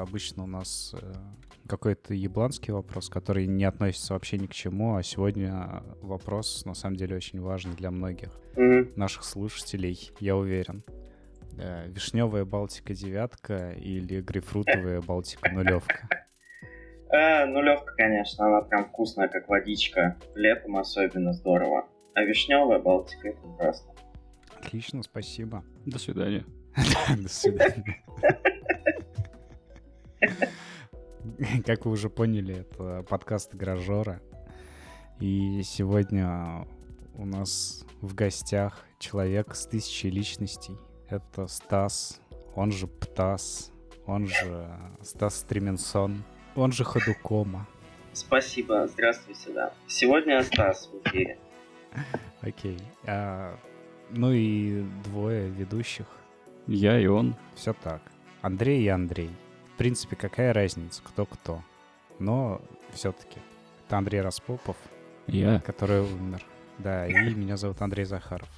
обычно у нас э, какой-то ебланский вопрос, который не относится вообще ни к чему, а сегодня вопрос, на самом деле, очень важный для многих Мгм. наших слушателей, я уверен. Э, Вишневая Балтика девятка или грейпфрутовая Балтика нулевка? Э, нулевка, конечно, она прям вкусная, как водичка. Летом особенно здорово. А вишневая Балтика это ужасно. Отлично, спасибо. До свидания. До свидания. Как вы уже поняли, это подкаст Гаражора. И сегодня у нас в гостях человек с тысячей личностей. Это Стас, он же Птас, он же Стас Стременсон, он же Ходукома. Спасибо, здравствуйте, да. Сегодня Стас в эфире. Окей. А, ну и двое ведущих. Я и он. Все так. Андрей и Андрей. В принципе, какая разница, кто кто. Но все-таки. Это Андрей Распопов, Я. который умер. Да, и меня зовут Андрей Захаров.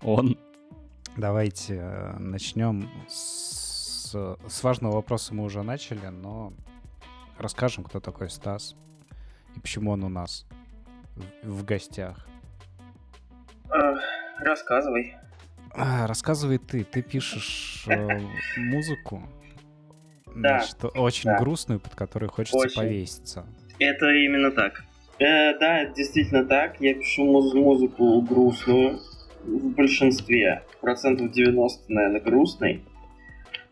Он. Давайте э, начнем с, с важного вопроса мы уже начали, но расскажем, кто такой Стас и почему он у нас в, в гостях. Э, рассказывай. А, рассказывай ты. Ты пишешь э, музыку, Да, значит, очень да. грустную, под которую хочется Очень. повеситься. Это именно так. Э, да, это действительно так. Я пишу муз- музыку грустную. В большинстве. Процентов 90, наверное, грустной.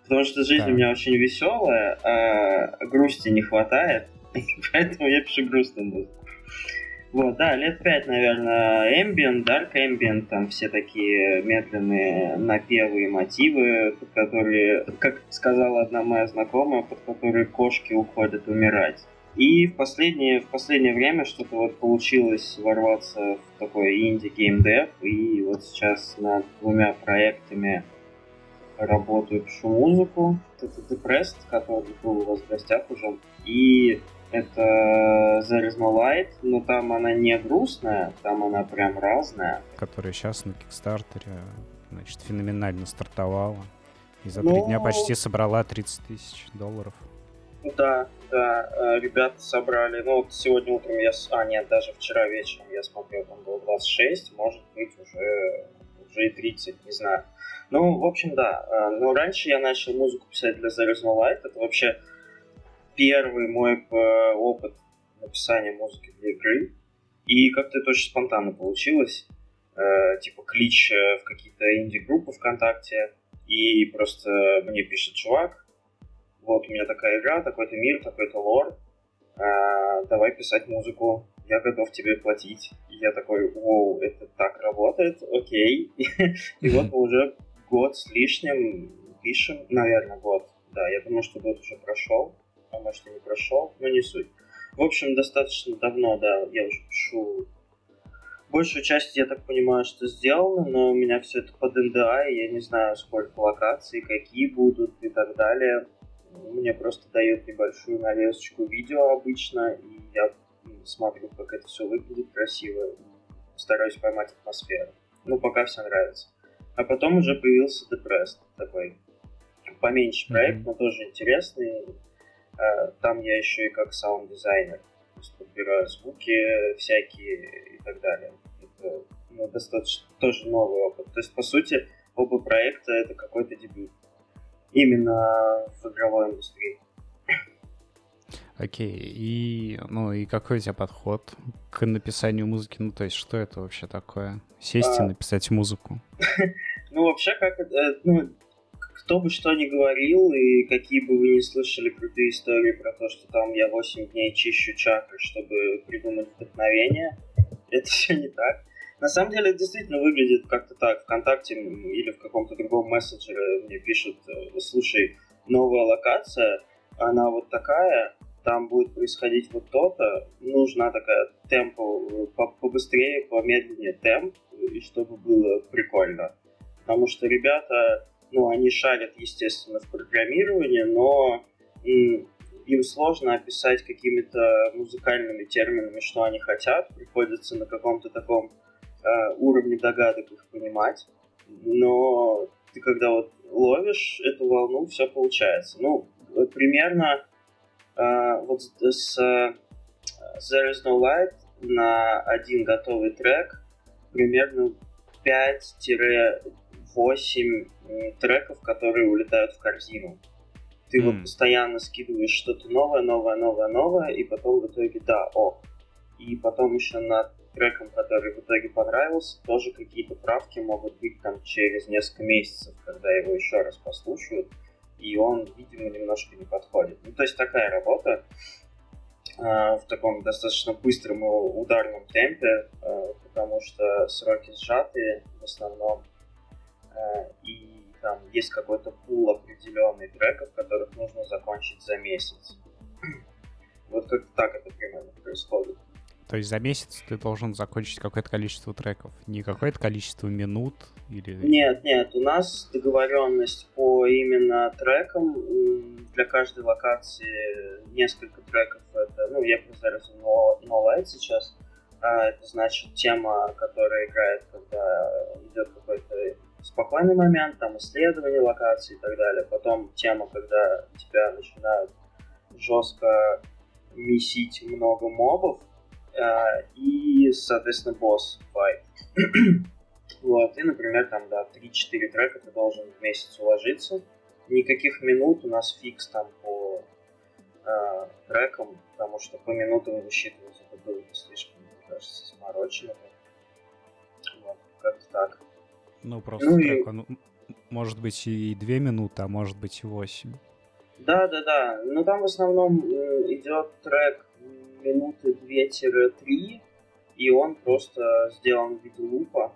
Потому что жизнь Так. у меня очень веселая, а грусти не хватает. Поэтому я пишу грустную музыку. Вот, да, лет пять, наверное, ambient, dark ambient, там все такие медленные напевы и мотивы, под которые, как сказала одна моя знакомая, под которые кошки уходят умирать. И в последнее, в последнее время что-то вот получилось ворваться в такой инди-геймдев, и вот сейчас над двумя проектами работаю, пишу музыку. Это Depressed, который был у вас в гостях уже, и это There is no light, но там она не грустная, там она прям разная. которая сейчас на Кикстартере, значит, феноменально стартовала. И за Ну- три дня почти собрала 30 тысяч долларов. Да, да, э, ребята собрали, ну вот сегодня утром я, а нет, даже вчера вечером я смотрел, там было 26, может быть уже, уже и 30, не знаю. Ну, в общем, да, э, но раньше я начал музыку писать для There is no light, это вообще первый мой э, опыт написания музыки для игры, и как-то это очень спонтанно получилось, Э, типа клич э, в какие-то инди-группы ВКонтакте, и просто мне пишет чувак, вот у меня такая игра, такой-то мир, такой-то лор, а, давай писать музыку, я готов тебе платить. И я такой, воу, это так работает, окей. И вот уже год с лишним пишем, наверное, год. Да, я думаю, что год уже прошел, может и не прошел, но не суть. В общем, достаточно давно, да, я уже пишу Большую часть, я так понимаю, что сделано, но у меня все это под НДА, и я не знаю, сколько локаций, какие будут и так далее. Мне просто дают небольшую нарезочку видео обычно, и я смотрю, как это все выглядит красиво, стараюсь поймать атмосферу. Ну, пока все нравится. А потом уже появился Depressed, такой поменьше проект, но тоже интересный. А, Там я еще и как саунд-дизайнер. Подбираю звуки всякие и так далее. Это ну, достаточно тоже новый опыт. То есть, по сути, оба проекта это какой-то дебют. Именно в игровой индустрии. Окей, и, ну, и какой у тебя подход к написанию музыки? Ну, то есть, что это вообще такое? Сесть и А. написать музыку? Ну, вообще, как это, э, ну, кто бы что ни говорил, и какие бы вы ни слышали крутые истории про то, что там я 8 дней чищу чакры, чтобы придумать вдохновение, это все не так. На самом деле, это действительно выглядит как-то так. Вконтакте или в каком-то другом мессенджере мне пишут, э, слушай, новая локация, она вот такая, там будет происходить вот то-то, нужна такая темпо, э, по- побыстрее, помедленнее темп, и чтобы было прикольно. Потому что ребята, ну, они шарят, естественно, в программировании, но им сложно описать какими-то музыкальными терминами, что они хотят. Приходится на каком-то таком э, уровне догадок их понимать. Но ты когда вот ловишь эту волну, все получается. Ну, примерно э, вот с э, There is no light на один готовый трек примерно 5-8 треков, которые улетают в корзину. Ты mm. вот постоянно скидываешь что-то новое, новое, новое, новое, и потом в итоге, да, о. И потом еще над треком, который в итоге понравился, тоже какие-то правки могут быть там через несколько месяцев, когда его еще раз послушают, и он, видимо, немножко не подходит. Ну, то есть такая работа э, в таком достаточно быстром и ударном темпе, э, потому что сроки сжатые в основном, и там есть какой-то пул определенный треков, которых нужно закончить за месяц. Вот как-то так это примерно происходит. То есть за месяц ты должен закончить какое-то количество треков, не какое-то количество минут или... Нет, нет, у нас договоренность по именно трекам. Для каждой локации несколько треков. Это, ну, я просто no, no Light сейчас. А, это значит тема, которая играет, когда идет какой-то спокойный момент, там исследование локации и так далее. Потом тема, когда тебя начинают жестко месить много мобов, э, и, соответственно, босс файт. вот, и, например, там, да, 3-4 трека ты должен в месяц уложиться. Никаких минут у нас фикс там по э, трекам, потому что по минутам высчитывать это было бы слишком, мне кажется, сморочено. Вот, как-то так. Ну, просто ну, трек, и... он может быть и две минуты, а может быть и восемь. Да, да, да. Ну там в основном идет трек минуты 2-3, и он просто сделан в виде лупа,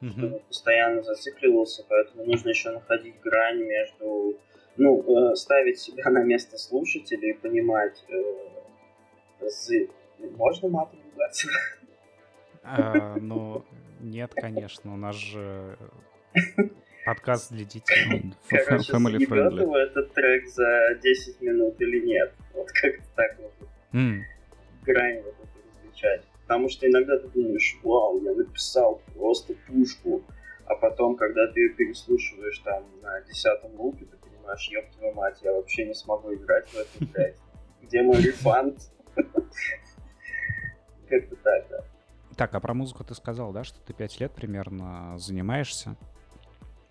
mm-hmm. чтобы постоянно зацикливался, поэтому нужно еще находить грань между... Ну, э, ставить себя на место слушателя и понимать, э, можно матом ругаться? А, ну, нет, конечно, у нас же подкаст для детей. Короче, Family friendly. этот трек за 10 минут или нет. Вот как-то так вот. Mm. Грань вот эту различать. Потому что иногда ты думаешь, вау, я написал просто пушку, а потом, когда ты ее переслушиваешь там на десятом лупе, ты понимаешь, ёб твою мать, я вообще не смогу играть в эту блядь. Где мой рефанд? Как-то так. Так, а про музыку ты сказал, да, что ты пять лет примерно занимаешься?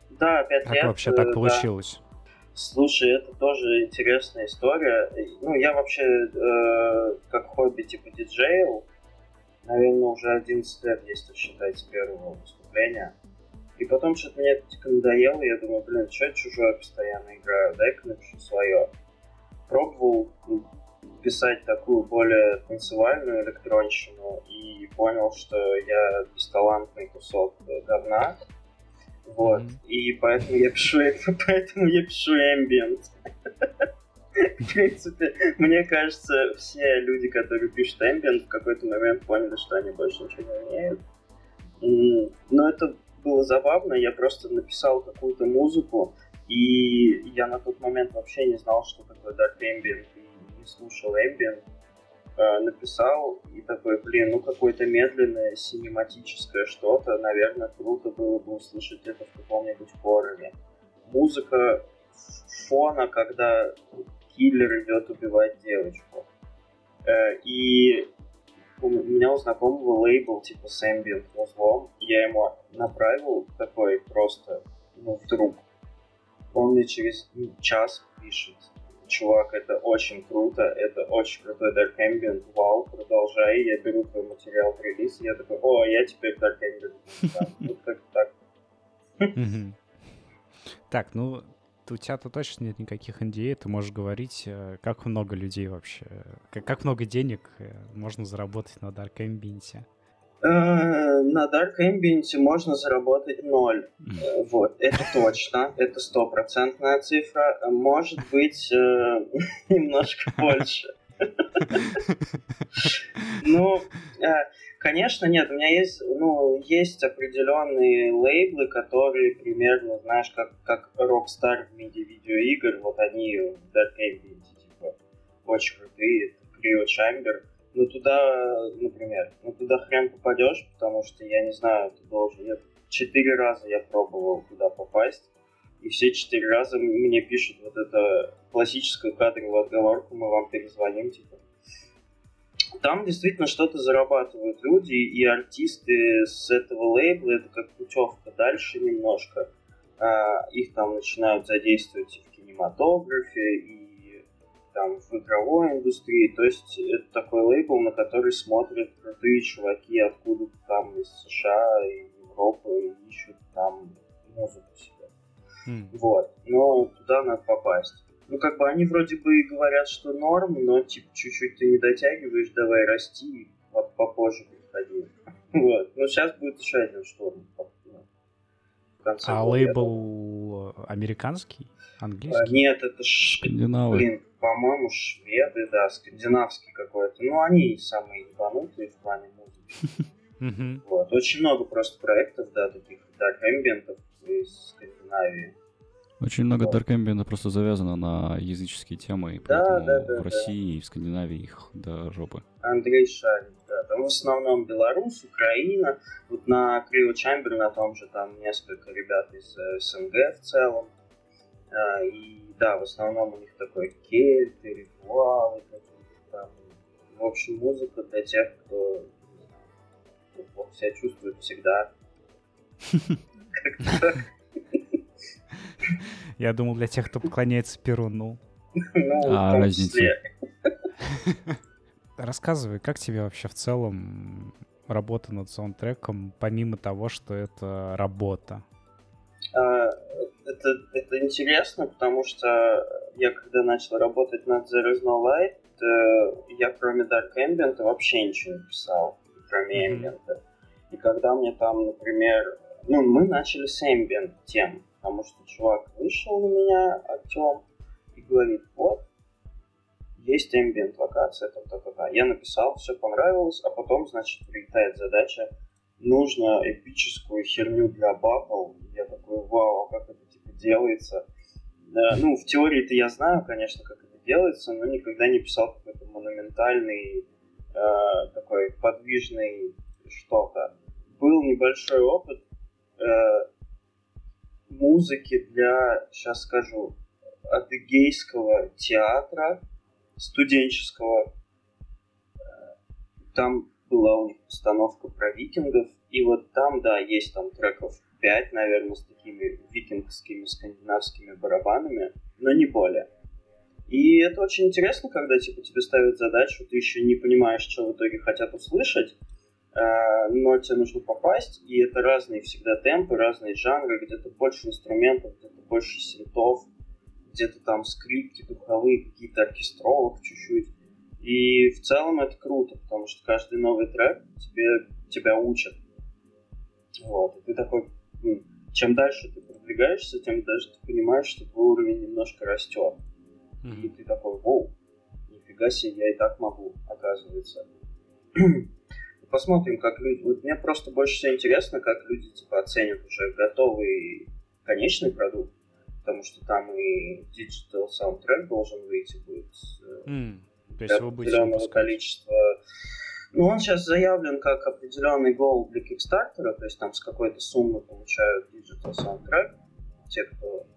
Да, пять лет. Как вообще так получилось? Да. Слушай, это тоже интересная история. Ну, я вообще э, как хобби типа диджейл, наверное, уже 11 лет, если считать с первого выступления. И потом что-то мне это типа надоело, я думаю, блин, что я чужое постоянно играю, дай-ка напишу свое. Пробовал писать такую более танцевальную электронщину и понял, что я бесталантный кусок говна. Вот. Mm-hmm. И поэтому я пишу поэтому я пишу ambient. В принципе, мне кажется, все люди, которые пишут ambient, в какой-то момент поняли, что они больше ничего не умеют. Но это было забавно, я просто написал какую-то музыку, и я на тот момент вообще не знал, что такое Dark Ambient, не слушал Ambient. Э, написал и такой, блин, ну какое-то медленное синематическое что-то, наверное, круто было бы услышать это в каком-нибудь хорроре. Музыка фона, когда киллер идет убивать девочку. Э, и у меня у знакомого лейбл типа с ambient музлом, я ему направил такой просто, ну, вдруг. Он мне через час пишет, чувак, это очень круто, это очень крутой Dark Ambient, вау, продолжай, я беру твой материал в релиз, я такой, о, я теперь Dark Ambient. Вот как так. Так, ну, у тебя-то точно нет никаких NDA, ты можешь говорить, э, как много людей вообще, как много денег э, можно заработать на Dark Ambient. Э, на Dark Ambient можно заработать ноль. Э, вот, это точно, это стопроцентная цифра. Может быть, э, немножко больше. Ну, конечно, нет, у меня есть, ну, есть определенные лейблы, которые примерно, знаешь, как, как Rockstar в мире видеоигр, вот они в Dark Ambient, типа, очень крутые, Cryo Chamber, ну туда, например, ну туда хрен попадешь, потому что я не знаю, ты должен. Я четыре раза я пробовал туда попасть, и все четыре раза мне пишут вот это классическую кадровую отговорку, мы вам перезвоним, типа. Там действительно что-то зарабатывают люди, и артисты с этого лейбла, это как путевка дальше немножко. А, их там начинают задействовать и в кинематографе, и там в игровой индустрии. То есть это такой лейбл, на который смотрят крутые чуваки откуда-то там из США и Европы, и ищут там музыку себе. Mm. Вот. Но туда надо попасть. Ну, как бы они вроде бы и говорят, что норм, но типа чуть-чуть ты не дотягиваешь, давай расти, вот попозже приходи. Вот. Но сейчас будет еще один шторм. А лейбл американский? Английский? А, нет, это. Скандинавы. Блин, по-моему, шведы, да, скандинавский какой-то. Ну, они самые ебанутые в плане музыки. Вот. Очень много просто проектов, да, таких дарк эмбиентов из Скандинавии. Очень много Dark Ambient просто завязано на языческие темы, и поэтому да, да, в России да. и в Скандинавии их до жопы. Андрей Шарин, да. Там в основном Беларусь, Украина. Вот на Крио Чамбер на том же там несколько ребят из э, СНГ в целом. А, и да, в основном у них такой кельты, ритуалы какие-то там. В общем, музыка для тех, кто плохо себя чувствует всегда. Как-то я думал, для тех, кто поклоняется Перуну. Ну, а разница? Рассказывай, как тебе вообще в целом работа над саундтреком, помимо того, что это работа? Это, это интересно, потому что я когда начал работать над There is no Light, э, я кроме Dark Ambient вообще ничего не писал, кроме. Ambient. И когда мне там, например, ну, мы начали с Ambient тем, потому что чувак вышел на меня, Артем, и говорит, вот, есть ambient локация, та -та -та -та. Я написал, все понравилось, а потом, значит, прилетает задача, нужно эпическую херню для батл. Я такой, вау, а как это делается? Ну, в теории-то я знаю, конечно, как это делается, но никогда не писал какой-то монументальный, э, такой подвижный что-то. Был небольшой опыт, э, музыки для, сейчас скажу, адыгейского театра студенческого. Там была у них постановка про викингов, и вот там, да, есть там треков 5, наверное, с такими викингскими скандинавскими барабанами, но не более. И это очень интересно, когда типа тебе ставят задачу, ты еще не понимаешь, что в итоге хотят услышать, Э, но тебе нужно попасть, и это разные всегда темпы, разные жанры, где-то больше инструментов, где-то больше синтов, где-то там скрипки духовые, какие-то оркестровых чуть-чуть. И в целом это круто, потому что каждый новый трек тебе, тебя учат. Вот, и ты такой, чем дальше ты продвигаешься, тем дальше ты понимаешь, что твой уровень немножко растет. Mm-hmm. И ты такой, воу, нифига себе, я и так могу, оказывается посмотрим, как люди... Вот мне просто больше всего интересно, как люди типа оценят уже готовый конечный продукт, потому что там и digital soundtrack должен выйти будет mm, то есть определенного количества. Ну, он сейчас заявлен как определенный гол для Kickstarter, то есть там с какой-то суммы получают digital soundtrack, те, кто,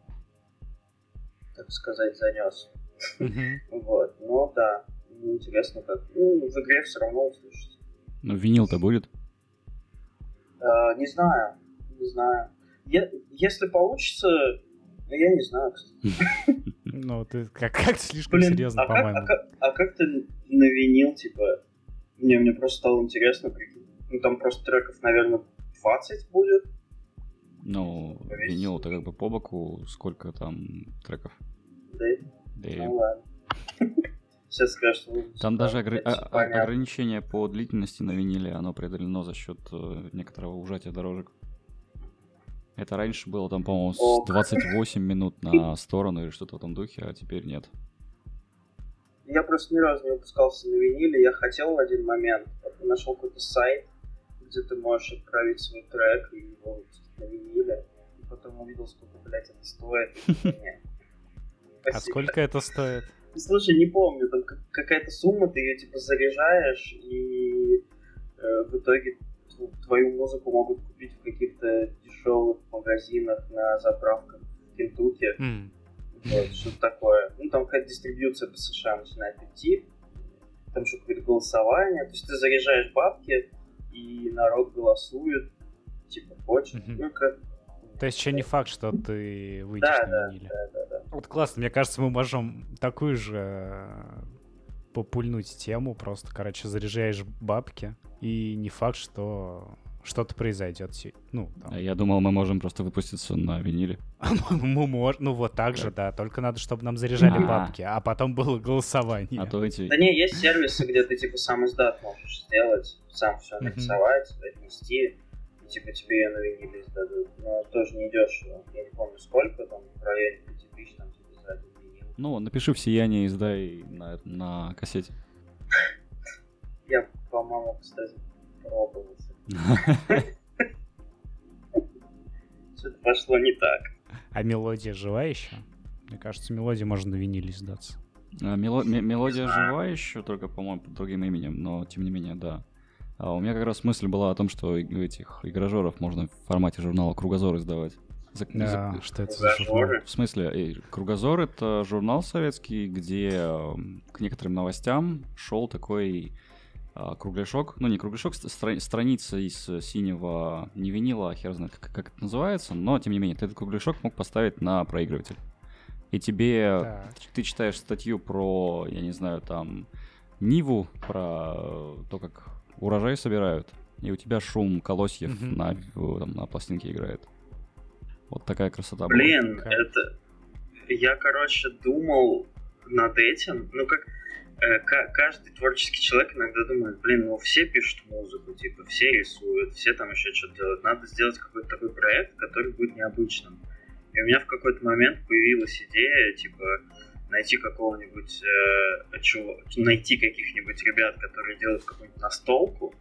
так сказать, занес. Mm-hmm. вот, но да, интересно как. Ну, в игре все равно услышите. Ну, винил-то будет? А, не знаю, не знаю. Если получится, ну, я не знаю, кстати. Ну, ты как, как слишком Блин, серьезно, а по-моему. Как, а, как, а как ты навинил, типа... Мне, мне просто стало интересно, прикинь. Ну, там просто треков, наверное, 20 будет. Ну, винил-то как бы по боку, сколько там треков? Да, да. Ну, ладно. Сейчас скажешь, Там даже огр... а, ограничение по длительности на виниле, оно преодолено за счет э, некоторого ужатия дорожек. Это раньше было там, по-моему, 28 минут на сторону или что-то в этом духе, а теперь нет. Я просто ни разу не выпускался на виниле. Я хотел в один момент, нашел какой-то сайт, где ты можешь отправить свой трек и его выпустить на виниле. И потом увидел, сколько, блядь, это стоит. А сколько это стоит? Слушай, не помню, там какая-то сумма, ты ее типа заряжаешь, и э, в итоге твою музыку могут купить в каких-то дешевых магазинах на заправках в Кентукки. Mm. Вот, что-то такое. Ну, там какая-то дистрибьюция по США начинает идти. Там что какое-то голосование. То есть ты заряжаешь бабки, и народ голосует. Типа, хочет. Mm-hmm. Ну, как... То есть еще не факт, что ты выйдешь да, на. Да, да, да, да. Вот классно. Мне кажется, мы можем такую же попульнуть тему. Просто, короче, заряжаешь бабки. И не факт, что что-то произойдет. Ну, там. А я думал, мы можем просто выпуститься на виниле. мы можем, ну вот так же, да. Только надо, чтобы нам заряжали а. бабки, а потом было голосование. А то эти... Да не, есть сервисы, где ты типа сам издат можешь сделать, сам все нарисовать, отнести, и типа тебе ее на виниле издадут. Но тоже не дешево. Я не помню сколько, там в районе 5 тысяч там тебе за один винил. Ну, напиши в сияние, издай на, на кассете. Я, по-моему, кстати, пробовал Что-то пошло не так. А мелодия жива еще? Мне кажется, мелодия можно на виниле сдаться. А, мело- м- мелодия жива еще, только, по-моему, под другим именем, но тем не менее, да. А у меня как раз мысль была о том, что этих игражеров можно в формате журнала Кругозор издавать. За, да, за... что это за журнал? В смысле, э, Кругозор это журнал советский, где к некоторым новостям шел такой кругляшок, ну не кругляшок, стра- страница из синего не винила, а хер знает, как, как это называется, но тем не менее, ты этот кругляшок мог поставить на проигрыватель. И тебе, так. ты читаешь статью про, я не знаю, там, Ниву, про то, как урожай собирают, и у тебя шум колосьев mm-hmm. на, там, на пластинке играет. Вот такая красота Блин, была. это... Я, короче, думал над этим, ну как Э, каждый творческий человек иногда думает, блин, ну все пишут музыку, типа, все рисуют, все там еще что-то делают. Надо сделать какой-то такой проект, который будет необычным. И у меня в какой-то момент появилась идея, типа, найти какого-нибудь, э, чего, найти каких-нибудь ребят, которые делают какую-нибудь настолку,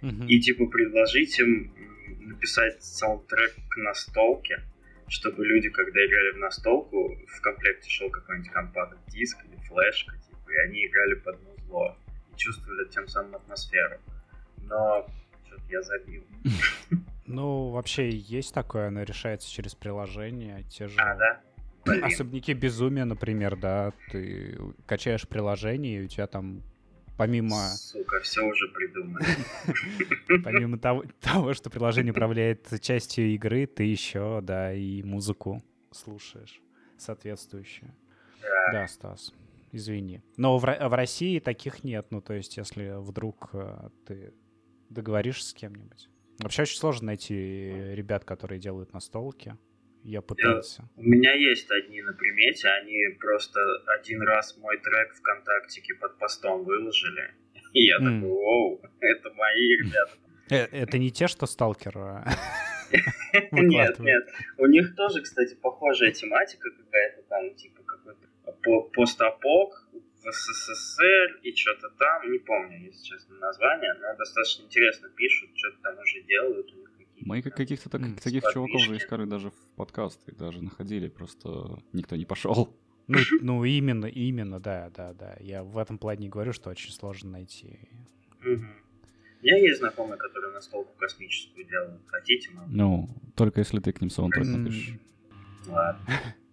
mm-hmm. и, типа, предложить им написать саундтрек к настолке, чтобы люди, когда играли в настолку, в комплекте шел какой-нибудь компакт-диск или флешка, и они играли под музло и чувствовали тем самым атмосферу. Но что-то я забил. Ну, вообще есть такое, оно решается через приложение, те же... А, да? Блин. Особняки безумия, например, да, ты качаешь приложение, и у тебя там помимо... Сука, все уже придумали. Помимо того, того, что приложение управляет частью игры, ты еще, да, и музыку слушаешь соответствующую. Да Стас извини. Но в, в России таких нет. Ну, то есть, если вдруг э, ты договоришься с кем-нибудь. Вообще очень сложно найти ребят, которые делают настолки. Я пытался. Я, у меня есть одни на примете, они просто один раз мой трек ВКонтактике под постом выложили. И я mm. такой, оу, это мои ребята. Э, это не те, что сталкер? А? Нет, нет. У них тоже, кстати, похожая тематика какая-то там, типа постапок в СССР и что-то там, не помню, если честно, название, но достаточно интересно пишут, что-то там уже делают, у них мы каких-то так, mm, таких чуваков уже искали даже в подкасты, даже находили, просто никто не пошел. Ну, ну именно, именно, да, да, да. Я в этом плане говорю, что очень сложно найти. Угу. У меня есть знакомые, которые на столку космическую делают. Хотите, могу? Ну, только если ты к ним саундтрек напишешь. Ладно.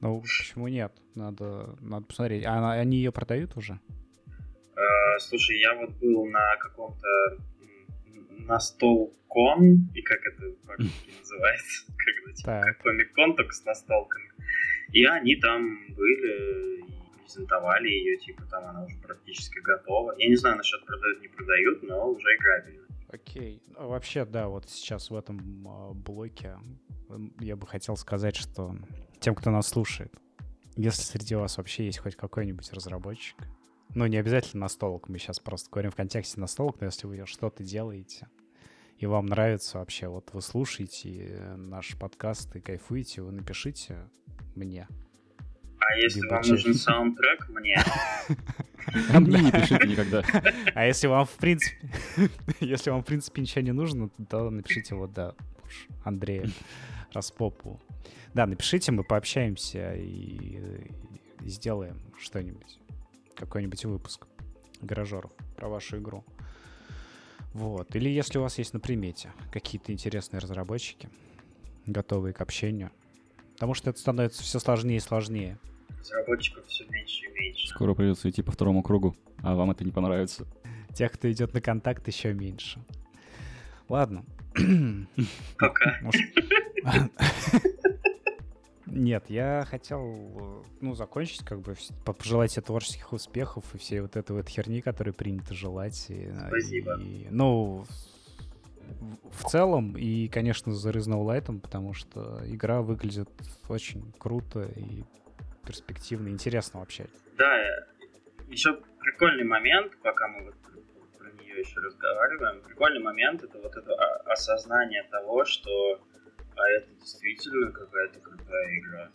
Ну, почему нет? Надо, надо посмотреть. А они ее продают уже? Э, слушай, я вот был на каком-то на стол кон, и как это по-русски называется, когда типа комик-кон, только с настолками. И они там были презентовали ее, типа там она уже практически готова. Я не знаю насчет продают, не продают, но уже играбельно. Окей. Okay. Вообще, да, вот сейчас в этом э, блоке я бы хотел сказать, что тем, кто нас слушает, если среди вас вообще есть хоть какой-нибудь разработчик, ну, не обязательно настолок, мы сейчас просто говорим в контексте настолок, но если вы что-то делаете, и вам нравится вообще, вот вы слушаете наш подкаст и кайфуете, вы напишите мне. А если вам нужен саундтрек, мне. А мне не пишите никогда. А если вам, в принципе, если вам, в принципе, ничего не нужно, то напишите вот, да, Андрея Распопу. Да, напишите, мы пообщаемся и, и сделаем что-нибудь. Какой-нибудь выпуск гаражеров про вашу игру. Вот. Или если у вас есть на примете какие-то интересные разработчики, готовые к общению, Потому что это становится все сложнее и сложнее. Разработчиков все меньше и меньше. Скоро придется идти по второму кругу, а вам это не понравится. Тех, кто идет на контакт, еще меньше. Ладно. Пока. Нет, я хотел, ну, закончить, как бы, пожелать себе творческих успехов и всей вот этой вот херни, которую принято желать. И, Спасибо. И, ну, в целом, и, конечно, за Light, потому что игра выглядит очень круто и перспективно, интересно вообще. Да, еще прикольный момент, пока мы вот про нее еще разговариваем, прикольный момент это вот это осознание того, что а это действительно какая-то крутая игра.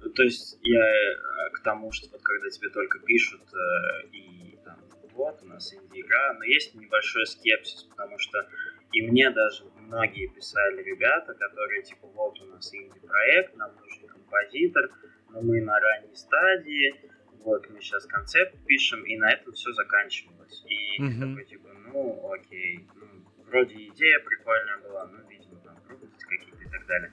Ну, то есть я э, к тому, что вот когда тебе только пишут э, и там вот у нас инди-игра, но есть небольшой скепсис, потому что и мне даже многие писали ребята, которые типа вот у нас инди-проект, нам нужен композитор, но мы на ранней стадии, вот мы сейчас концепт пишем, и на этом все заканчивалось. И mm-hmm. такой типа, ну окей, ну, вроде идея прикольная была, ну видимо там трудности какие-то и так далее.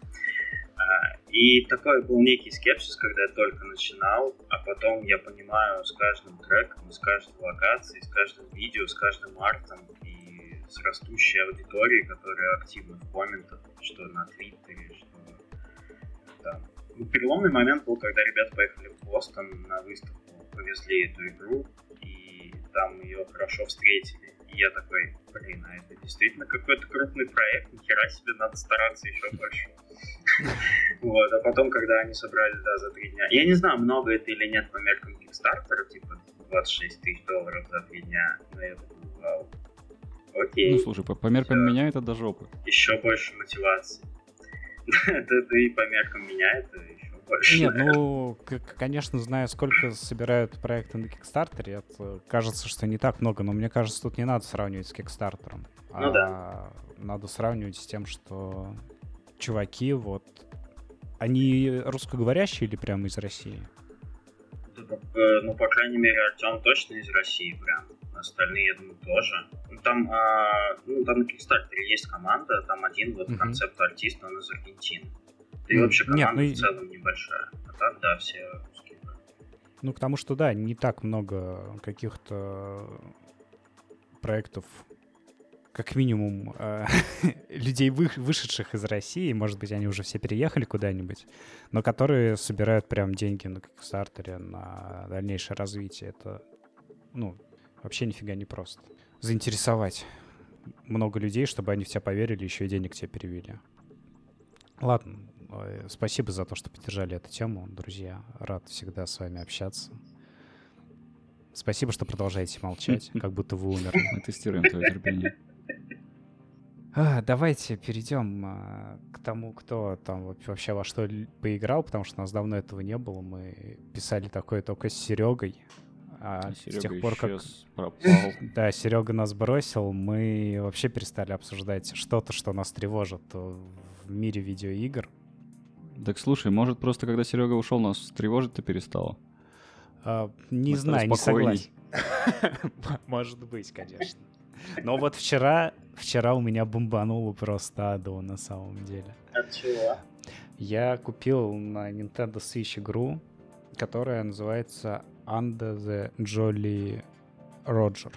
А, и такой был некий скепсис, когда я только начинал, а потом я понимаю с каждым треком, с каждой локацией, с каждым видео, с каждым артом и с растущей аудиторией, которая активна в комментах, что на Твиттере, что там. Ну, переломный момент был, когда ребята поехали в Бостон на выставку, повезли эту игру, и там ее хорошо встретили. И я такой, блин, а это действительно какой-то крупный проект, нихера себе, надо стараться еще больше. Вот, а потом, когда они собрали, да, за три дня. Я не знаю, много это или нет по меркам Kickstarter, типа 26 тысяч долларов за три дня, но я такой, вау. Окей. Ну, слушай, по, по меркам Все. меня это до жопы. Еще больше мотивации. Да и по меркам меня это еще больше. Нет, ну, конечно, знаю, сколько собирают проекты на Кикстартере, это кажется, что не так много, но мне кажется, тут не надо сравнивать с Кикстартером. Ну а да. Надо сравнивать с тем, что чуваки вот... Они русскоговорящие или прямо из России? Э, ну, по крайней мере, Артем точно из России прям. Остальные, я думаю, тоже. Ну, там, а, ну, там на Кикстартере есть команда, там один вот uh-huh. концепт-артист, он из Аргентины. И вообще команда Нет, ну, в целом небольшая. А так, да, все русские. Ну, к тому, что да, не так много каких-то проектов, как минимум, э, людей, вы, вышедших из России, может быть, они уже все переехали куда-нибудь, но которые собирают прям деньги на Kickstarter, на дальнейшее развитие. Это, ну, вообще нифига не просто. Заинтересовать много людей, чтобы они в тебя поверили, еще и денег тебе перевели. Ладно, Спасибо за то, что поддержали эту тему, друзья. Рад всегда с вами общаться. Спасибо, что продолжаете молчать, как будто вы умерли. Мы тестируем твое терпение. А, давайте перейдем а, к тому, кто там вообще во что поиграл, потому что у нас давно этого не было. Мы писали такое только с Серегой. А, а с тех пор, как пропал. да, Серега нас бросил, мы вообще перестали обсуждать что-то, что нас тревожит в мире видеоигр. Так слушай, может просто когда Серега ушел, нас тревожить-то перестало? А, не может, знаю, не согласен. Может быть, конечно. Но вот вчера, вчера у меня бомбануло просто адово на самом деле. От чего? Я купил на Nintendo Switch игру, которая называется Under the Jolly Roger.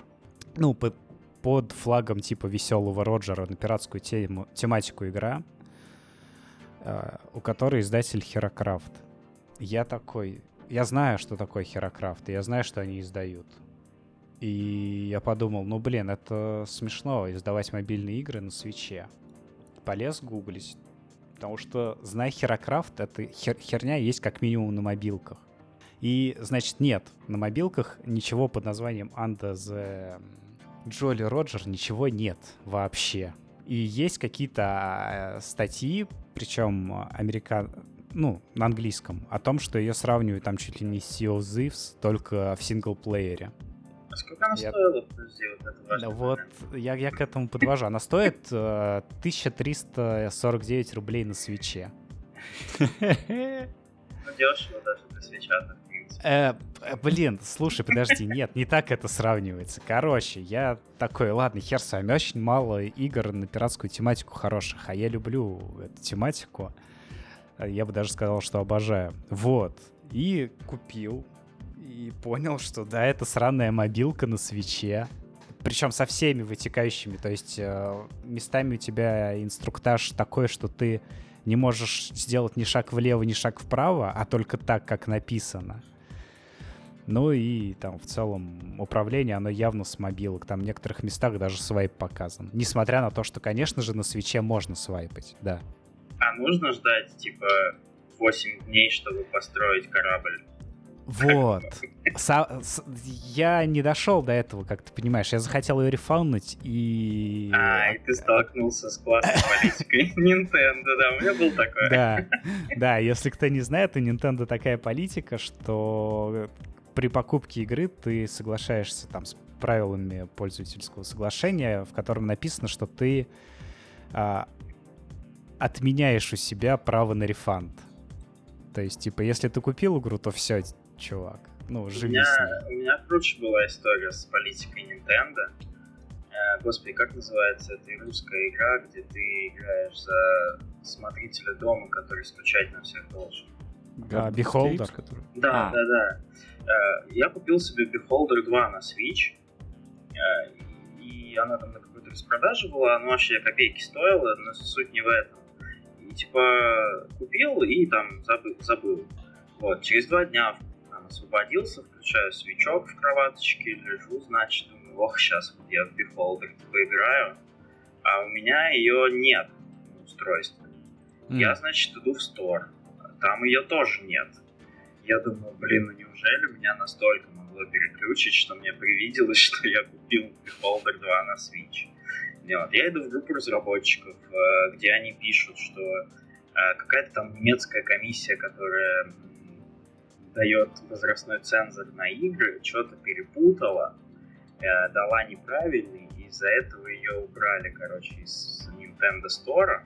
Ну, под, под флагом типа веселого Роджера на пиратскую тему, тематику игра. Э, у которой издатель Херокрафт. Я такой... Я знаю, что такое Херокрафт, я знаю, что они издают. И я подумал, ну, блин, это смешно издавать мобильные игры на свече. Полез гуглить, потому что, зная Херокрафт, это хер херня есть как минимум на мобилках. И, значит, нет, на мобилках ничего под названием Under the Jolly Roger ничего нет вообще. И есть какие-то э, статьи, причем америка... ну, на английском, о том, что ее сравнивают там чуть ли не с Sea of Thieves, только в синглплеере. А сколько она я... стоила? Подожди, вот это да, вот я, я к этому подвожу. Она стоит э, 1349 рублей на свече. Ну, дешево даже для свеча Э, э, блин, слушай, подожди, нет, не так это сравнивается. Короче, я такой, ладно, хер с вами, очень мало игр на пиратскую тематику хороших, а я люблю эту тематику. Я бы даже сказал, что обожаю. Вот. И купил. И понял, что да, это сраная мобилка на свече. Причем со всеми вытекающими. То есть э, местами у тебя инструктаж такой, что ты не можешь сделать ни шаг влево, ни шаг вправо, а только так, как написано. Ну и там в целом управление, оно явно с мобилок. Там в некоторых местах даже свайп показан. Несмотря на то, что, конечно же, на свече можно свайпать, да. А нужно ждать, типа, 8 дней, чтобы построить корабль? Вот. Со- с- я не дошел до этого, как ты понимаешь. Я захотел ее рефаунуть и... А, и ты столкнулся с классной политикой Nintendo, да, у меня был такой. Да, да, если кто не знает, у Nintendo такая политика, что при покупке игры ты соглашаешься там с правилами пользовательского соглашения, в котором написано, что ты а, отменяешь у себя право на рефанд. То есть, типа, если ты купил игру, то все, чувак. Ну, живи у меня, с ней. У меня круче была история с политикой Nintendo. Э, господи, как называется эта русская игра, где ты играешь за смотрителя дома, который стучать на всех должен? А, Beholder? который... Да, А. да, да. Э, Я купил себе Beholder 2 на Switch, э, и она там на какой-то распродаже была, ну вообще копейки стоила, но суть не в этом. И типа купил и там забыл. забыл. Вот, через два дня там, освободился, включаю свечок в кроваточке, лежу, значит, думаю, ох, сейчас вот я в Beholder поиграю, а у меня ее нет в устройстве. М. Я, значит, иду в стор. Там ее тоже нет. Я думаю, блин, ну неужели меня настолько могло переключить, что мне привиделось, что я купил Beholder 2 на Switch. Вот. Я иду в группу разработчиков, э, где они пишут, что э, какая-то там немецкая комиссия, которая дает возрастной цензор на игры, что-то перепутала, э, дала неправильный, и из-за этого ее убрали, короче, из Nintendo Store.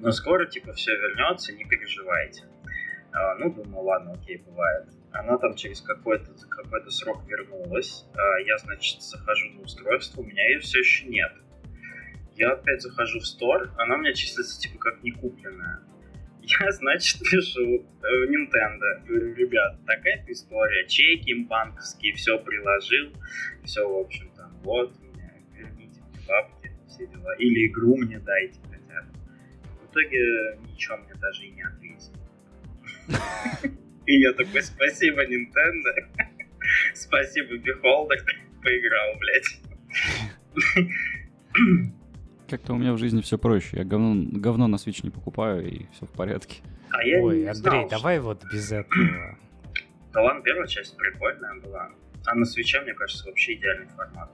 Но скоро, типа, все вернется, не переживайте. А, ну, думаю, ладно, окей, бывает. Она там через какой-то какой срок вернулась. А, я, значит, захожу на устройство, у меня ее все еще нет. Я опять захожу в стор, она у меня числится, типа, как не купленная. Я, значит, пишу э, в Nintendo, говорю, ребят, такая-то история, чеки банковские, все приложил, все, в общем, там, вот, мне верните мне бабки, все дела. Или игру мне дайте хотя бы. В итоге ничего мне даже и не ответили. И я такой, спасибо, Nintendo. Спасибо, Beholder. Поиграл, блядь. Как-то у меня в жизни все проще. Я говно, говно на Switch не покупаю, и все в порядке. А я Ой, не Андрей, знал, давай вот без этого. что- Да ладно, первая часть прикольная была. А на свече, мне кажется, вообще идеальный формат.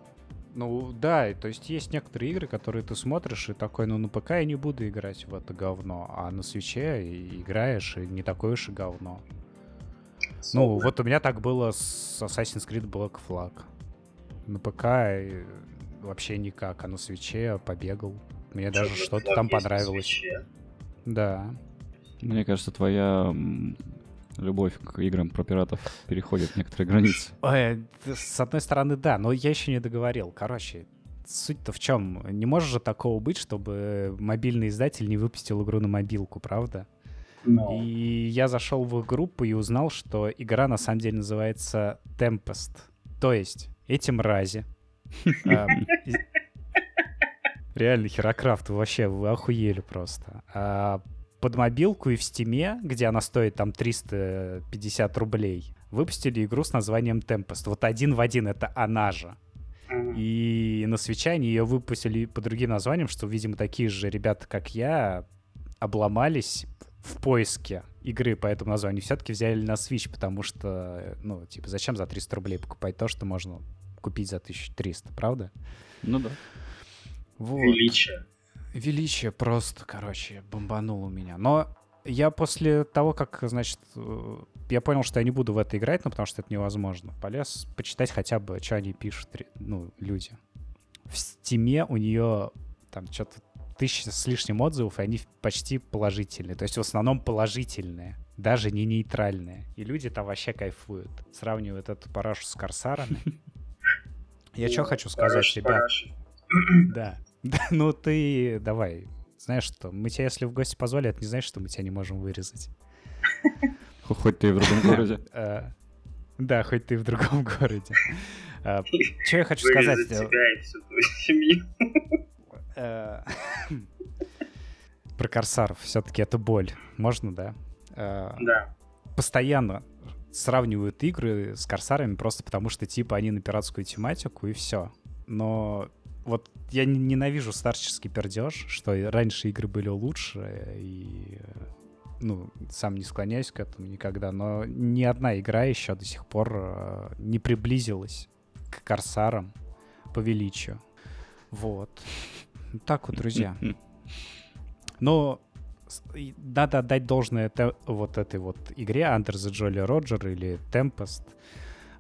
Ну да, то есть есть некоторые игры, которые ты смотришь и такой, ну на ПК я не буду играть в это говно, а на свече играешь, и не такое уж и говно. Ну, вот у меня так было с Assassin's Creed Black Flag. На ПК вообще никак, а на свече побегал. Мне даже что-то там понравилось. свече? Да. Мне кажется, твоя любовь к играм про пиратов переходит некоторые границы. Ой, с одной стороны, да, но я еще не договорил. Короче, суть-то в чем? Не может же такого быть, чтобы мобильный издатель не выпустил игру на мобилку, правда? И я зашел в их группу и узнал, что игра на самом деле называется Tempest. То есть эти мрази. эм, Реально, Херокрафт, вы вообще вы охуели просто. Под мобилку и в Стиме, где она стоит там 350 рублей, выпустили игру с названием Tempest. Вот один в один, это она же. И на свече они ее выпустили по другим названиям, что, видимо, такие же ребята, как я, обломались в поиске игры по этому названию. Все-таки взяли на Switch, потому что, ну, типа, зачем за 300 рублей покупать то, что можно купить за 1300, правда? Ну да. Вот. величие. Величие просто, короче, бомбануло меня. Но я после того, как, значит, э, я понял, что я не буду в это играть, ну, потому что это невозможно. Полез почитать хотя бы, что они пишут, ну, люди. В стиме у нее там что-то тысяча с лишним отзывов, и они почти положительные. То есть в основном положительные, даже не нейтральные. И люди там вообще кайфуют. Сравнивают эту парашу с корсарами. Я что Ну, хочу сказать, ребят. Да, ну ты давай, знаешь что, мы тебя, если в гости позвали, это не значит, что мы тебя не можем вырезать. Хоть ты и в другом городе. Э, да, хоть ты в другом городе. Э, что я хочу сказать? Вырезать тебя и всю твою семью. Э, Про корсаров все-таки это боль. Можно, да? Да. Постоянно сравнивают игры с корсарами просто потому, что типа они на пиратскую тематику и все. Но вот я ненавижу старческий пердеж, что раньше игры были лучше, и ну, сам не склоняюсь к этому никогда, но ни одна игра еще до сих пор э, не приблизилась к Корсарам по величию. Вот. Так вот, друзья. Но надо отдать должное вот этой вот игре Under the Jolly Roger или Tempest.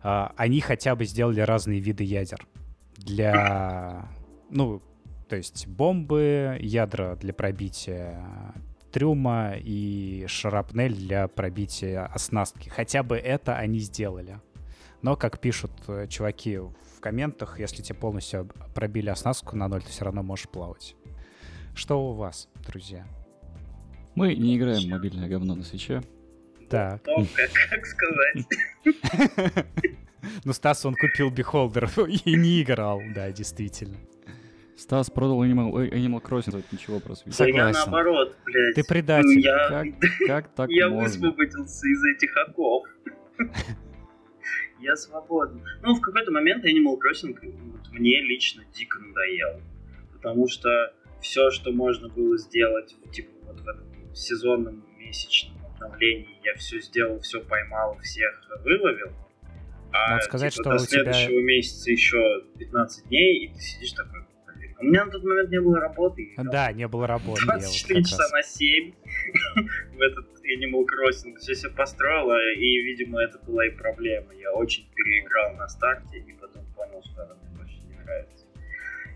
А, они хотя бы сделали разные виды ядер. Для, ну, то есть бомбы, ядра для пробития трюма и шарапнель для пробития оснастки. Хотя бы это они сделали. Но, как пишут э, чуваки в комментах, если тебе полностью пробили оснастку на ноль, ты все равно можешь плавать. Что у вас, друзья? Мы не играем в мобильное говно на свече. Так. Ну, как, как сказать? Ну, Стас, он купил бихолдер и не играл, да, действительно. Стас продал Animal, Animal Crossing, это ничего про Switch. Да я наоборот, блядь. Ты предатель. Я, Как, как так я можно? высвободился из этих оков. Я свободен. Ну, в какой-то момент Animal Crossing вот, мне лично дико надоел. Потому что все, что можно было сделать типа, вот в этом сезонном месячном обновлении, я все сделал, все поймал, всех выловил. А Надо сказать, типа, что до у тебя- следующего месяца еще 15 дней, и ты сидишь такой. У меня на тот момент не было работы. Да, не было работы. я вот 24 как часа раз. на 7 в этот Animal Crossing. Все себе построила, и, видимо, это была и проблема. Я очень переиграл на старте, и потом понял, что она мне больше не нравится.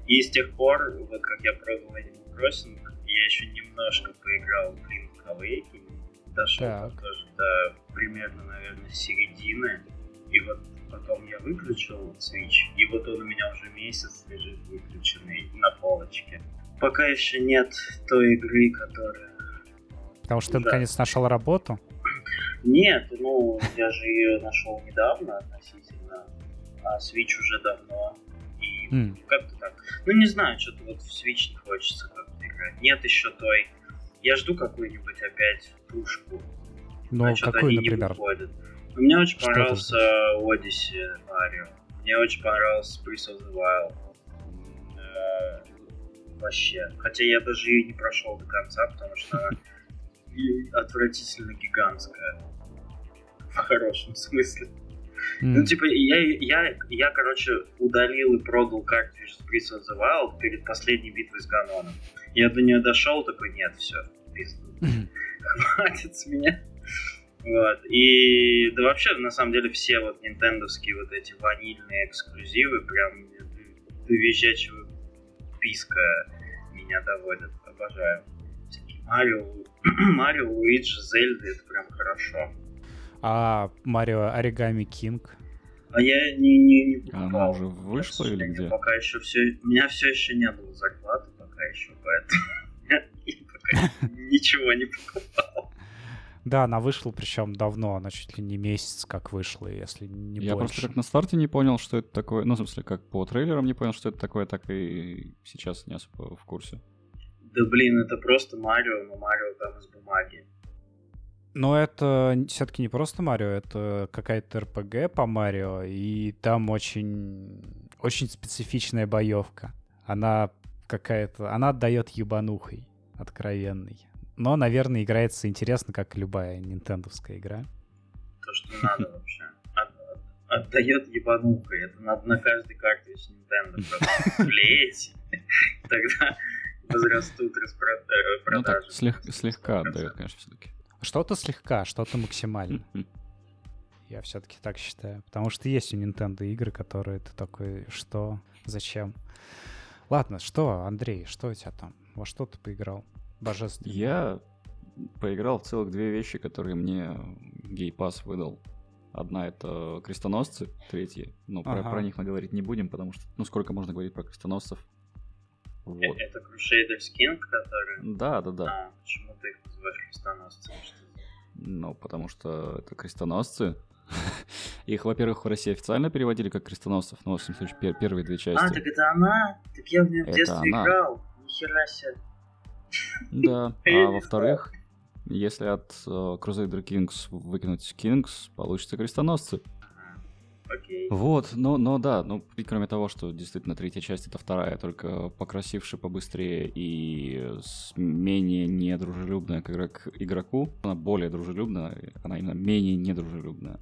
И с тех пор, вот как я продал Animal Crossing, я еще немножко поиграл в Blink Awakening, дошел Так. тоже до примерно, наверное, середины, и вот потом я выключил Switch, и вот он у меня уже месяц лежит выключенный на полочке. Пока еще нет той игры, которая... Потому что ты Да. наконец нашел работу. Нет, ну, я же ее нашел недавно относительно, а Switch уже давно. И М. как-то так. Ну, не знаю, что-то вот в Switch не хочется как-то играть. Нет еще той... Я жду какую-нибудь опять пушку. Ну, какую, например? не выходят. Мне очень Что понравился Odyssey Марио. Мне очень понравился Breath of the Wild. Э, Вообще. Хотя я даже ее не прошел до конца, потому что она отвратительно гигантская. В хорошем смысле. М. Ну, типа, я, я, я, короче, удалил и продал картридж с Breath of the Wild перед последней битвой с Ганоном. Я до нее дошел, такой, нет, все, пизду. Хватит с меня. Вот. И да вообще, на самом деле, все вот нинтендовские вот эти ванильные эксклюзивы прям до- визжачего писка меня доводят. Обожаю. Всякие Марио, Марио, Луиджи, Зельда, это прям хорошо. А Марио Оригами Кинг. А я не, не, не покупал. Она уже вышла или где? Пока еще все... У меня все еще не было зарплаты, пока еще, поэтому я пока ничего не покупал. Да, она вышла, причем давно, она чуть ли не месяц как вышла, если не Я больше. просто как на старте не понял, что это такое. Ну, в смысле, как по трейлерам не понял, что это такое, так и сейчас не особо в курсе. Да блин, это просто Марио, но Марио там из бумаги. Но это все-таки не просто Марио, это какая-то РПГ по Марио, и там очень, очень специфичная боевка. Она какая-то, она отдает ебанухой откровенной. Но, наверное, играется интересно, как и любая нинтендовская игра. То, что надо вообще. От- от- Отдает ебанухой. Это надо на каждой карте с Nintendo клеить. Тогда возрастут распро- э, Ну так, слег- слегка отдает, конечно, все-таки. Что-то слегка, что-то максимально. Я все-таки так считаю. Потому что есть у Nintendo игры, которые ты такой, что, зачем? Ладно, что, Андрей, что у тебя там? Во что ты поиграл? Божественно. Я поиграл в целых две вещи, которые мне гейпас выдал. Одна это крестоносцы, третья. Ну, про, Ага. про них мы говорить не будем, потому что, ну, сколько можно говорить про крестоносцев? Вот. Э, это Crusaders King, который... Да, да, да. А, почему ты их называешь крестоносцами? Ну, потому что это крестоносцы. Их, во-первых, в России официально переводили как крестоносцев, но, в смысле, первые две части. А, так это она? Так я в нее в детстве играл. Нихера себе. Да, а во-вторых, если от uh, Crusader Kings выкинуть Kings, получится крестоносцы. Окей. Вот, но, но да, ну, и кроме того, что действительно третья часть это вторая, только покрасивше, побыстрее и менее недружелюбная к игрок, игроку. Она более дружелюбная, она именно менее недружелюбная.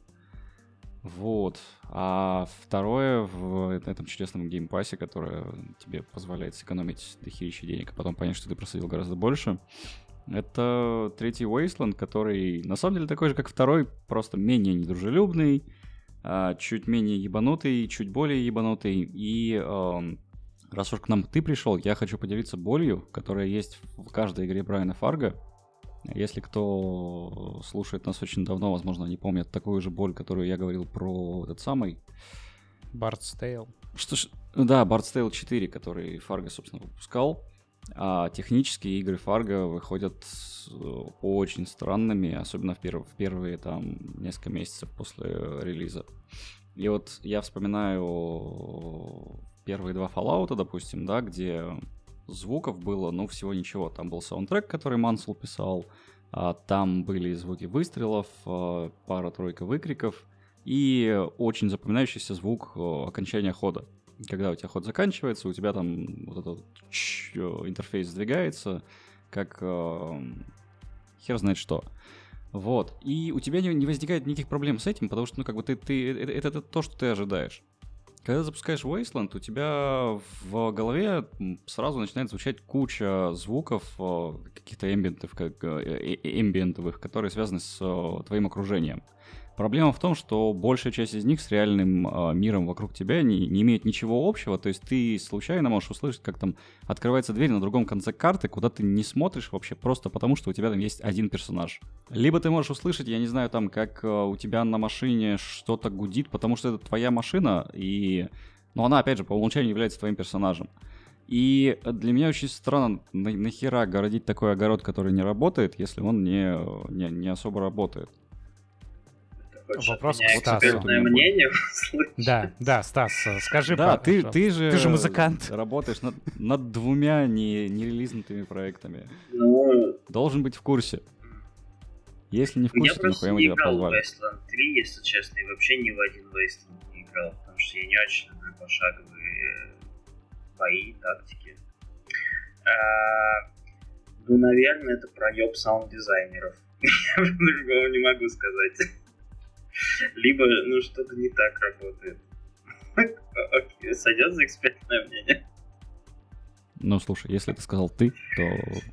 Вот. А второе в этом чудесном геймпассе, которое тебе позволяет сэкономить дохерища денег, а потом понять, что ты просадил гораздо больше, это третий Wasteland, который на самом деле такой же, как второй, просто менее недружелюбный, а, чуть менее ебанутый, чуть более ебанутый. И раз уж к нам ты пришел, я хочу поделиться болью, которая есть в каждой игре Брайана Фарга. Если кто слушает нас очень давно, возможно, не помнят такую же боль, которую я говорил про этот самый... Бард's Tale. Что ж... Да, Bard's Tale 4, который Фарго, собственно, выпускал. А технические игры Фарго выходят очень странными, особенно в, перв- в первые там несколько месяцев после релиза. И вот я вспоминаю первые два Fallout, допустим, да, где звуков было, ну, всего ничего. Там был саундтрек, который Мансел писал, а там были звуки выстрелов, а, пара-тройка выкриков и очень запоминающийся звук окончания хода когда у тебя ход заканчивается, у тебя там вот этот интерфейс сдвигается, как э, хер знает что. Вот. И у тебя не, не возникает никаких проблем с этим, потому что, ну, как бы ты, ты это, это, это то, что ты ожидаешь. Когда запускаешь Wasteland, у тебя в голове сразу начинает звучать куча звуков, э, каких-то эмбиентов, как э, эмбиентовых, которые связаны с твоим окружением. Проблема в том, что большая часть из них с реальным э, миром вокруг тебя не, не имеет ничего общего. То есть ты случайно можешь услышать, как там открывается дверь на другом конце карты, куда ты не смотришь вообще просто потому, что у тебя там есть один персонаж. Либо ты можешь услышать, я не знаю, там, как э, у тебя на машине что-то гудит, потому что это твоя машина, и... Но она, опять же, по умолчанию является твоим персонажем. И для меня очень странно, на, нахера городить такой огород, который не работает, если он не, не, не особо работает. Вопрос к Стасу. мнение Да, да, Стас, скажи, Да, ты, ты же... Ты же музыкант. Работаешь над, над двумя не, нерелизнутыми проектами. Ну... Должен быть в курсе. Если не в курсе, то нахуя мы тебя позвали? Я просто не играл в Wasteland 3, если честно, и вообще ни в один Wasteland не играл, потому что я не очень люблю пошаговые бои, тактики. А, ну, наверное, это проеб саунд-дизайнеров. Я другого не могу сказать. Либо, ну, что-то не так работает. Сойдет за экспертное мнение? Ну, слушай, если ты сказал ты, то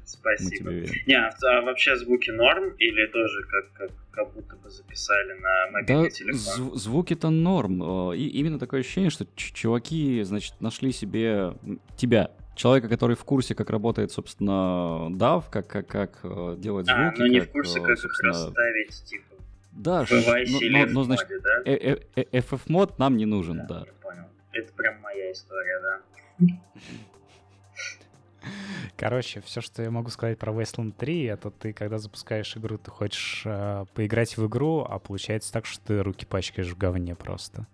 Спасибо. мы тебе верим. Не, а, а вообще звуки норм или тоже как, как, как будто бы записали на мобильный да, телефон? Зв- звуки-то норм. Э, и именно такое ощущение, что чуваки, значит, нашли себе тебя, человека, который в курсе, как работает, собственно, DAV, как, как, как э, делать а, звуки. А, ну не как, в курсе, как их расставить, типа, да, ш, ну, ну, ну, значит, моде, да? Э, э, э, FF-мод нам не нужен, да. да. Я понял. Это прям моя история, да. Короче, все, что я могу сказать про Wasteland 3, это ты, когда запускаешь игру, ты хочешь э, поиграть в игру, а получается так, что ты руки пачкаешь в говне просто.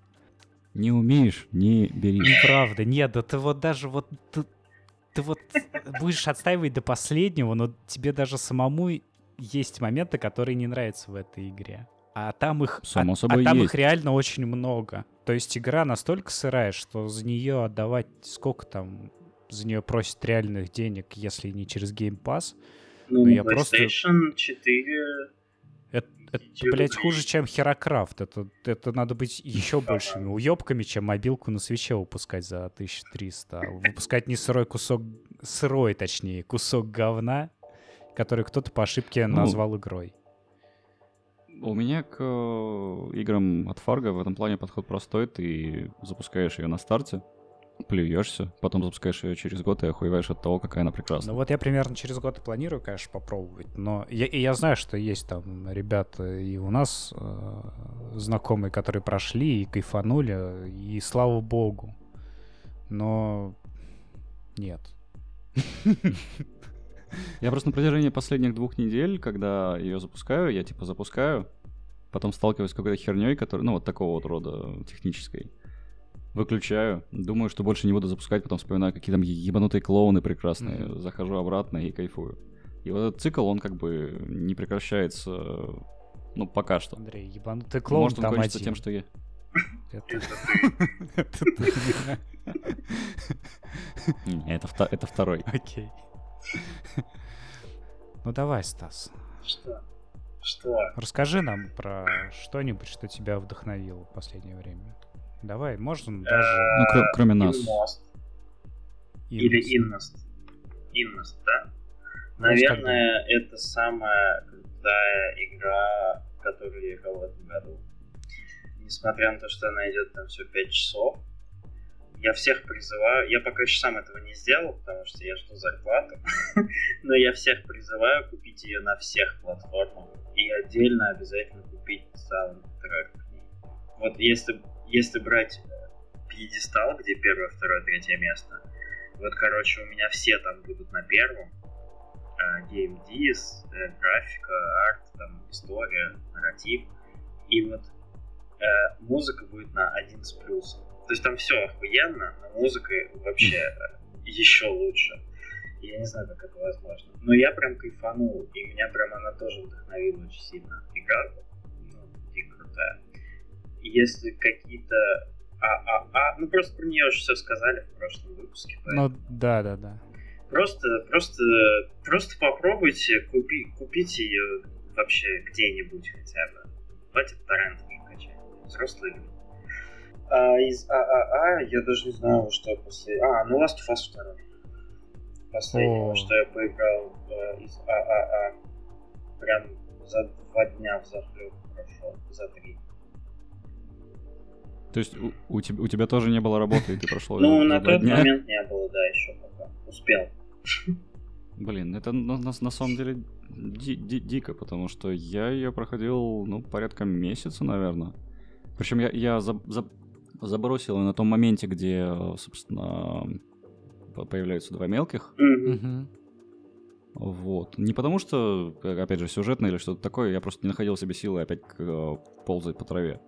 Не умеешь, не бери. Неправда, нет, да ты вот даже вот... Ты, ты вот будешь отстаивать до последнего, но тебе даже самому есть моменты, которые не нравятся в этой игре. А там их, Само а, собой а там есть. их реально очень много. То есть игра настолько сырая, что за нее отдавать сколько там за нее просят реальных денег, если не через Game Pass. Ну, я просто... 4... Это, это блядь, хуже, чем Херокрафт. Это, это надо быть еще большими уебками, чем мобилку на свече выпускать за 1300. Выпускать не сырой кусок... Сырой, точнее, кусок говна, который кто-то по ошибке ну, назвал игрой. У меня к э, играм от Фарго в этом плане подход простой. Ты запускаешь ее на старте, плюешься, потом запускаешь ее через год и охуеваешь от того, какая она прекрасна. Ну вот я примерно через год и планирую, конечно, попробовать. Но я, я знаю, что есть там ребята и у нас э, знакомые, которые прошли и кайфанули, и слава богу. Но нет. Я просто на протяжении последних двух недель, когда ее запускаю, я типа запускаю, потом сталкиваюсь с какой-то херней, которая, ну, вот такого вот рода технической. Выключаю, думаю, что больше не буду запускать, потом вспоминаю, какие там ебанутые клоуны прекрасные, mm-hmm. захожу обратно и кайфую. И вот этот цикл, он как бы не прекращается, ну, пока что. Андрей, ебанутый клоун Может, он там кончится один. тем, что я... Это Это второй. Окей. Ну давай, Стас. Что? Что? Расскажи нам про что-нибудь, что тебя вдохновило в последнее время. Давай, можно даже... Ну, кроме нас. Или Инност. Инност, да? Наверное, это самая крутая игра, которую я играл в этом году. Несмотря на то, что она идет там все 5 часов, я всех призываю, я пока еще сам этого не сделал, потому что я жду зарплату, но я всех призываю купить ее на всех платформах. И отдельно обязательно купить саундтрек Вот если, если брать пьедестал, где первое, второе, третье место, вот, короче, у меня все там будут на первом, Game Dis, э, графика, арт, там, история, нарратив, и вот э, музыка будет на один с плюсом. То есть там все охуенно, но музыка вообще еще лучше. Я не знаю, как это возможно. Но я прям кайфанул, и меня прям она тоже вдохновила очень сильно. Игра, ну, дико крутая. Если какие-то а-а-а, ну просто про нее уже все сказали в прошлом выпуске. Поэтому... Ну, да-да-да. Просто, просто, просто попробуйте купи, купить ее вообще где-нибудь хотя бы. Хватит торрент качать. Взрослые люди. А из ААА я даже не знаю, что после... А, ну Last of Us 2. Последнего, О. что я поиграл э, из ААА. Прям за два дня в захлеб прошел, за три. То есть у, у, тебя, у тебя тоже не было работы, и ты прошел Ну, на тот момент не было, да, еще пока. Успел. Блин, это на, на, на самом деле ди, ди, дико, потому что я ее проходил, ну, порядка месяца, наверное. Причем я, я за, за, забросил на том моменте, где, собственно, появляются два мелких. Mm-hmm. Вот. Не потому что, опять же, сюжетно или что-то такое, я просто не находил себе силы опять э, ползать по траве.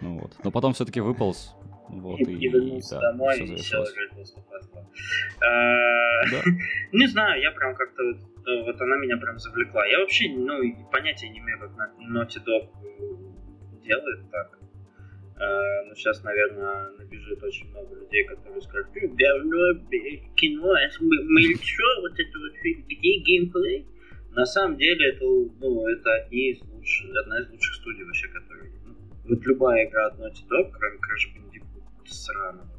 Ну вот. Но потом все-таки выполз. Вот, и, и вернулся да, домой и сел играть в Да. Не знаю, я прям как-то вот, вот она меня прям завлекла. Я вообще, ну, понятия не имею, как Naughty Dog делает так. Uh, ну, сейчас, наверное, набежит очень много людей, которые скажут, говно, кино, мыльчо, вот это вот, где геймплей? На самом деле, это, ну, это одни из лучших, одна из лучших студий вообще, которые... Ну, вот любая игра от Naughty Dog, кроме Crash Bandicoot сраного,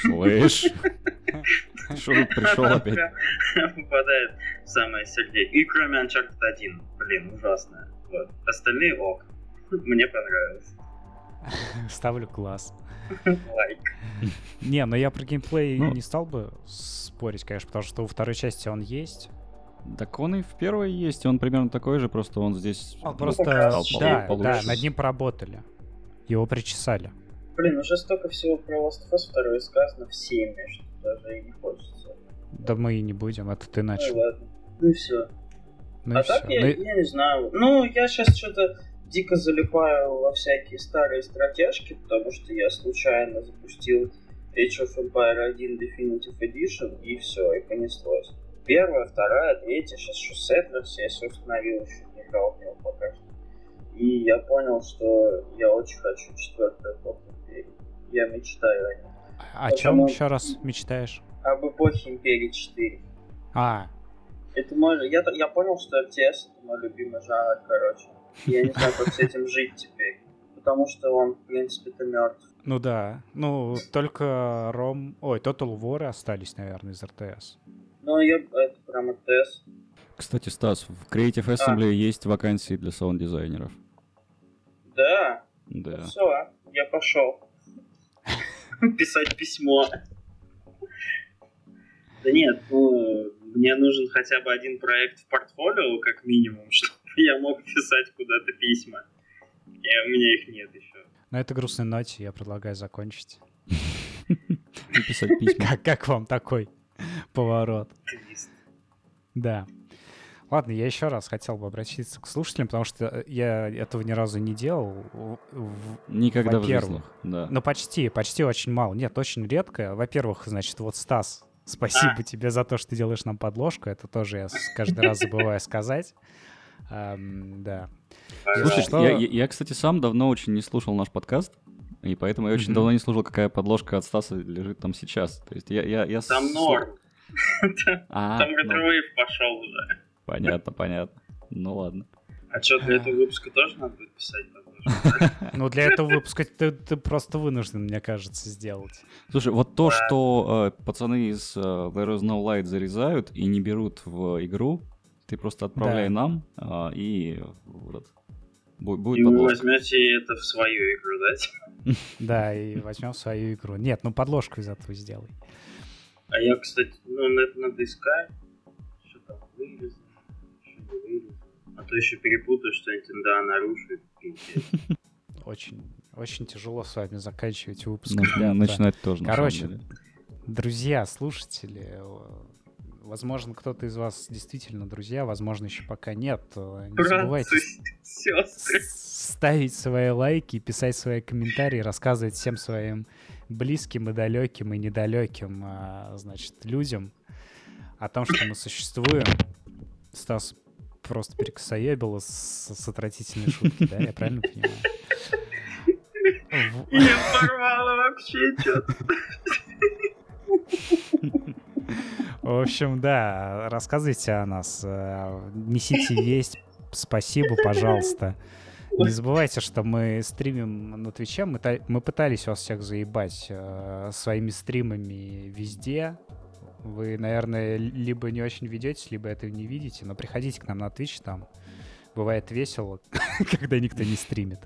Слышь? Что тут пришел опять? Попадает в самое сердечко. И кроме Uncharted 1, блин, ужасная. Вот. Остальные ок. Мне понравилось. Ставлю класс. Лайк. Не, но я про геймплей ну, не стал бы спорить, конечно, потому что у второй части он есть. Так он и в первой есть, он примерно такой же, просто он здесь... Он просто, да, да, над ним поработали. Его причесали. Блин, уже столько всего про Last of Us 2 сказано всеми, что даже и не хочется. Да мы и не будем, это ты начал. Ну ладно, ну и все. Ну а и так все. Я, ну... я не знаю. Ну, я сейчас что-то дико залипаю во всякие старые стратежки, потому что я случайно запустил Age of Empire 1 Definitive Edition, и все, и понеслось. Первая, вторая, третья, сейчас еще Settlers я все установил, еще не играл в него пока что. И я понял, что я очень хочу четвертую эпоху Империи. Я мечтаю о ней. О Потому... чем еще раз мечтаешь? Об эпохе Империи 4. А. Это мой... Я, я понял, что RTS это мой любимый жанр, короче. Я не знаю, как с этим жить теперь. Потому что он, в принципе-то, мертв. Ну да. Ну, только Ром... Ой, Total War остались, наверное, из РТС. Ну, я... это прям РТС. Кстати, Стас, в Creative Assembly а. есть вакансии для саунд-дизайнеров. Да? Да. Все, я пошел. Писать письмо. Да нет, ну, мне нужен хотя бы один проект в портфолио, как минимум, чтобы я мог писать куда-то письма. И у меня их нет еще. На этой грустной ноте я предлагаю закончить. Писать письма. Как, как вам такой поворот? Да. Ладно, я еще раз хотел бы обратиться к слушателям, потому что я этого ни разу не делал. Никогда в жизни, да. Ну, почти, почти очень мало. Нет, очень редко. Во-первых, значит, вот Стас, спасибо а. тебе за то, что ты делаешь нам подложку. Это тоже я каждый раз забываю сказать. Да. Слушай, что... я, я, кстати, сам давно очень не слушал наш подкаст. И поэтому я очень давно не слушал, какая подложка от Стаса лежит там сейчас. То есть я... я, я там норм. А, там ретровейв ну. пошел уже. Понятно, понятно. Ну ладно. А что, для этого выпуска тоже надо будет писать? Ну, для этого выпуска ты, ты просто вынужден, мне кажется, сделать. Слушай, вот то, что э, пацаны из э, There is no light зарезают и не берут в игру, ты просто отправляй да. нам, э, и вот, будет И вы возьмете это в свою игру, да? Да, и возьмем свою игру. Нет, ну подложку из этого сделай. А я, кстати, ну, это надо искать. Что там вырезано, что не вырезано. А то еще перепутаю что-нибудь, да, нарушит. Очень, очень тяжело с вами заканчивать выпуск. Ну, начинать тоже. Короче, друзья, слушатели, Возможно, кто-то из вас действительно друзья, возможно, еще пока нет. Не Братцы, забывайте сестры. ставить свои лайки, писать свои комментарии, рассказывать всем своим близким и далеким и недалеким, а, значит, людям о том, что мы существуем. Стас просто перекосоебила с, с отвратительной шутки, да? Я правильно понимаю? Я порвала вообще что-то. В общем, да, рассказывайте о нас, э, несите весть, спасибо, пожалуйста. Не забывайте, что мы стримим на Твиче, мы, мы пытались вас всех заебать э, своими стримами везде. Вы, наверное, либо не очень ведетесь, либо этого не видите, но приходите к нам на Twitch, там бывает весело, когда никто не стримит.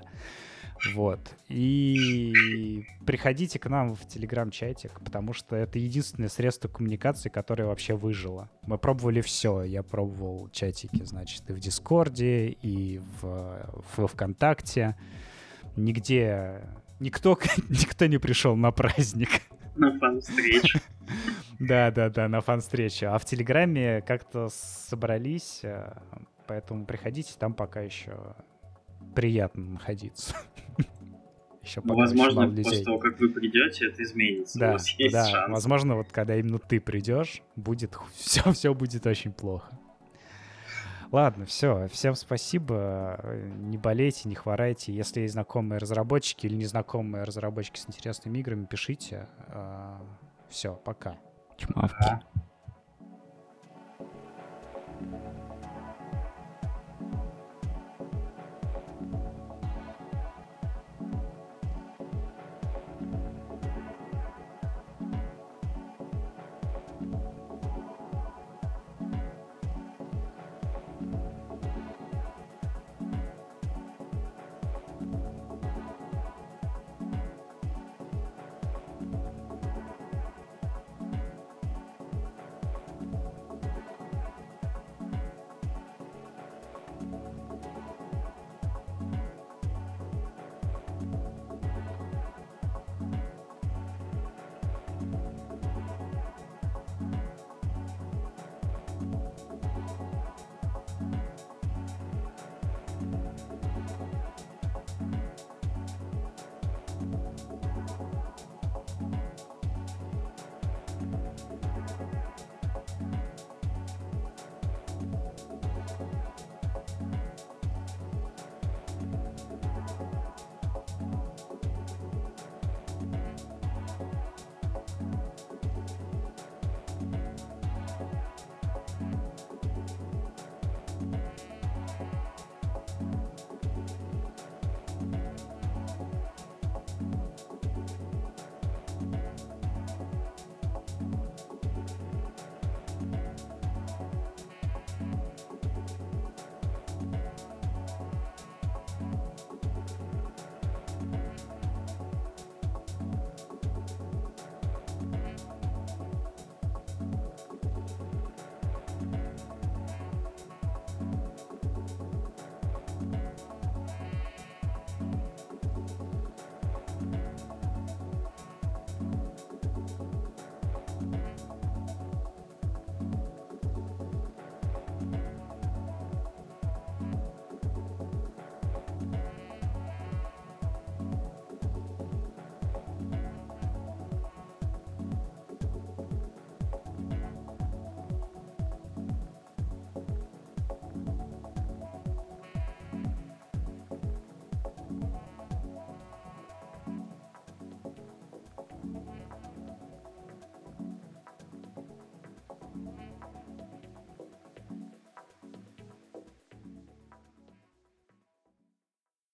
Вот. И приходите к нам в телеграм-чатик, потому что это единственное средство коммуникации, которое вообще выжило. Мы пробовали все. Я пробовал чатики, значит, и в Дискорде, и в, в ВКонтакте. Нигде... Никто, никто не пришел на праздник. На фан-встречу. Да, да, да, на фан-встречу. А в Телеграме как-то собрались, э, поэтому приходите, там пока еще приятно находиться. Еще ну, возможно, после того, как вы придете, это изменится. Да, да. Шанс. Возможно, вот когда именно ты придешь, будет все, все будет очень плохо. Ладно, все. Всем спасибо. Не болейте, не хворайте. Если есть знакомые разработчики или незнакомые разработчики с интересными играми, пишите. А, все, пока. Чмавки. Да.